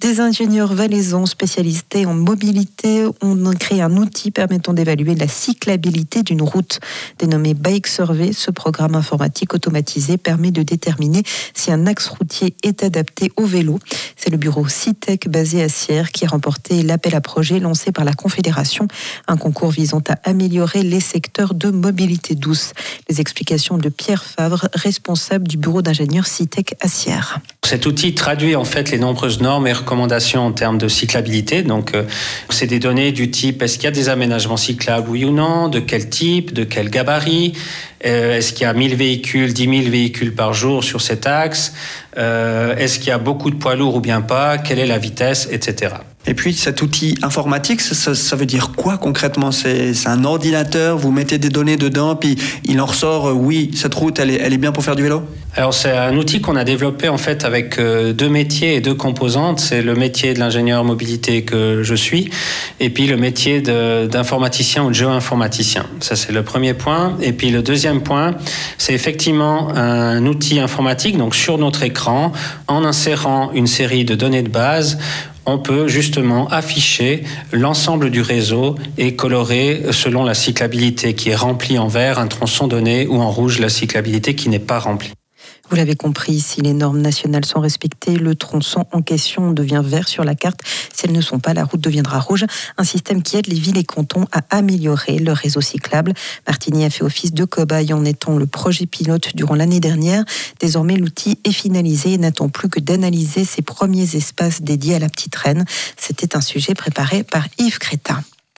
Des ingénieurs valaisans spécialisés en mobilité ont créé un outil permettant d'évaluer la cyclabilité d'une route. Dénommé Bike Survey, ce programme informatique automatisé permet de déterminer si un axe routier est adapté au vélo. C'est le bureau CITEC basé à Sierre qui a remporté l'appel à projet lancé par la Confédération, un concours visant à améliorer les secteurs de mobilité douce. Les explications de Pierre Favre, responsable du bureau d'ingénieurs CITEC à Sierre. Cet outil traduit en fait les nombreuses normes et en termes de cyclabilité. Donc, euh, c'est des données du type est-ce qu'il y a des aménagements cyclables, oui ou non, de quel type, de quel gabarit, euh, est-ce qu'il y a 1000 véhicules, 10 000 véhicules par jour sur cet axe, euh, est-ce qu'il y a beaucoup de poids lourds ou bien pas, quelle est la vitesse, etc. Et puis cet outil informatique, ça, veut dire quoi concrètement? C'est un ordinateur, vous mettez des données dedans, puis il en ressort, euh, oui, cette route, elle est, elle est bien pour faire du vélo? Alors c'est un outil qu'on a développé en fait avec euh, deux métiers et deux composantes. C'est le métier de l'ingénieur mobilité que je suis, et puis le métier d'informaticien ou de géoinformaticien. Ça c'est le premier point. Et puis le deuxième point, c'est effectivement un outil informatique, donc sur notre écran, en insérant une série de données de base, on peut justement afficher l'ensemble du réseau et colorer selon la cyclabilité qui est remplie en vert un tronçon donné ou en rouge la cyclabilité qui n'est pas remplie. Vous l'avez compris, si les normes nationales sont respectées, le tronçon en question devient vert sur la carte. Si elles ne sont pas, la route deviendra rouge. Un système qui aide les villes et cantons à améliorer leur réseau cyclable. Martigny a fait office de cobaye en étant le projet pilote durant l'année dernière. Désormais, l'outil est finalisé et n'attend plus que d'analyser ses premiers espaces dédiés à la petite reine. C'était un sujet préparé par Yves Crétin.